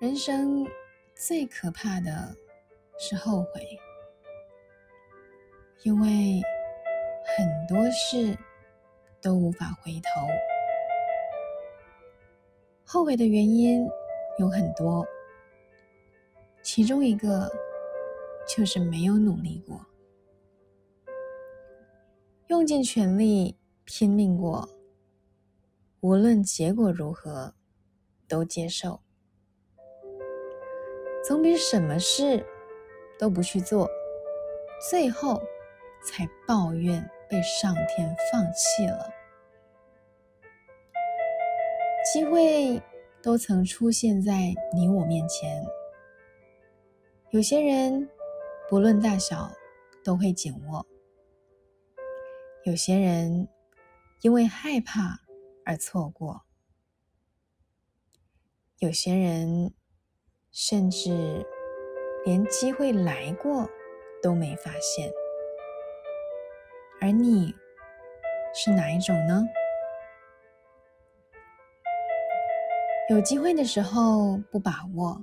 人生最可怕的是后悔，因为很多事都无法回头。后悔的原因有很多，其中一个就是没有努力过，用尽全力拼命过，无论结果如何，都接受。总比什么事都不去做，最后才抱怨被上天放弃了。机会都曾出现在你我面前，有些人不论大小都会紧握，有些人因为害怕而错过，有些人。甚至连机会来过都没发现，而你是哪一种呢？有机会的时候不把握，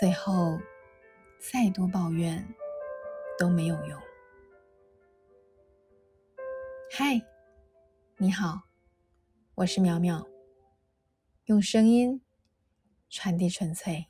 最后再多抱怨都没有用。嗨，你好，我是苗苗，用声音。传递纯粹。